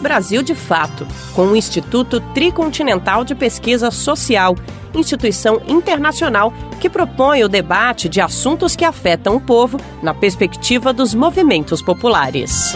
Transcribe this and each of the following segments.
Brasil de Fato, com o Instituto Tricontinental de Pesquisa Social, instituição internacional que propõe o debate de assuntos que afetam o povo na perspectiva dos movimentos populares.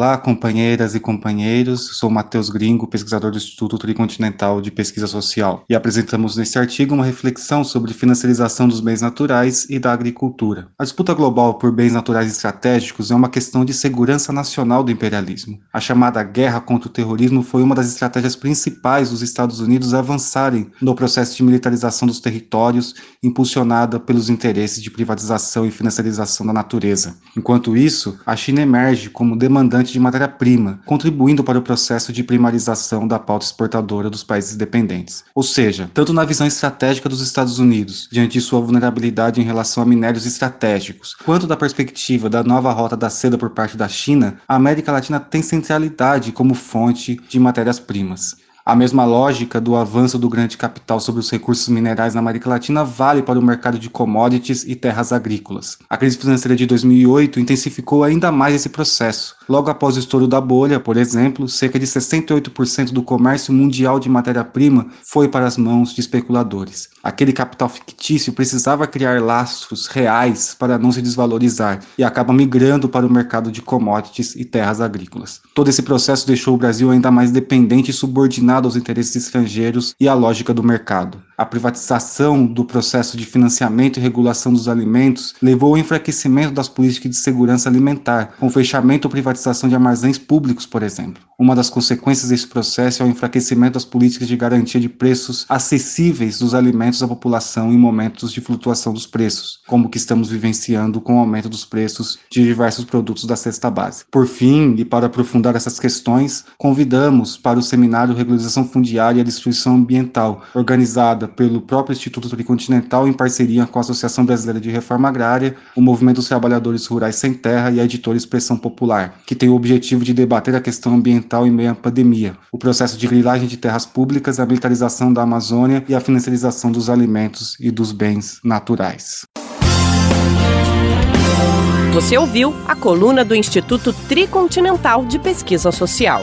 Olá, companheiras e companheiros. Sou Matheus Gringo, pesquisador do Instituto Tricontinental de Pesquisa Social, e apresentamos neste artigo uma reflexão sobre financiarização dos bens naturais e da agricultura. A disputa global por bens naturais estratégicos é uma questão de segurança nacional do imperialismo. A chamada guerra contra o terrorismo foi uma das estratégias principais dos Estados Unidos avançarem no processo de militarização dos territórios, impulsionada pelos interesses de privatização e financiarização da natureza. Enquanto isso, a China emerge como demandante de matéria-prima, contribuindo para o processo de primarização da pauta exportadora dos países dependentes. Ou seja, tanto na visão estratégica dos Estados Unidos, diante de sua vulnerabilidade em relação a minérios estratégicos, quanto da perspectiva da nova rota da seda por parte da China, a América Latina tem centralidade como fonte de matérias-primas. A mesma lógica do avanço do grande capital sobre os recursos minerais na América Latina vale para o mercado de commodities e terras agrícolas. A crise financeira de 2008 intensificou ainda mais esse processo. Logo após o estouro da bolha, por exemplo, cerca de 68% do comércio mundial de matéria-prima foi para as mãos de especuladores. Aquele capital fictício precisava criar lastros reais para não se desvalorizar e acaba migrando para o mercado de commodities e terras agrícolas. Todo esse processo deixou o Brasil ainda mais dependente e subordinado aos interesses estrangeiros e à lógica do mercado. A privatização do processo de financiamento e regulação dos alimentos levou ao enfraquecimento das políticas de segurança alimentar, com fechamento ou privatização de armazéns públicos, por exemplo. Uma das consequências desse processo é o enfraquecimento das políticas de garantia de preços acessíveis dos alimentos à população em momentos de flutuação dos preços, como o que estamos vivenciando com o aumento dos preços de diversos produtos da cesta base. Por fim, e para aprofundar essas questões, convidamos para o seminário Regularização Fundiária e Destruição Ambiental, organizada pelo próprio Instituto Tricontinental em parceria com a Associação Brasileira de Reforma Agrária, o Movimento dos Trabalhadores Rurais Sem Terra e a editora Expressão Popular, que tem o objetivo de debater a questão ambiental em meio à pandemia, o processo de grilagem de terras públicas, a militarização da Amazônia e a financiarização dos alimentos e dos bens naturais. Você ouviu a coluna do Instituto Tricontinental de Pesquisa Social.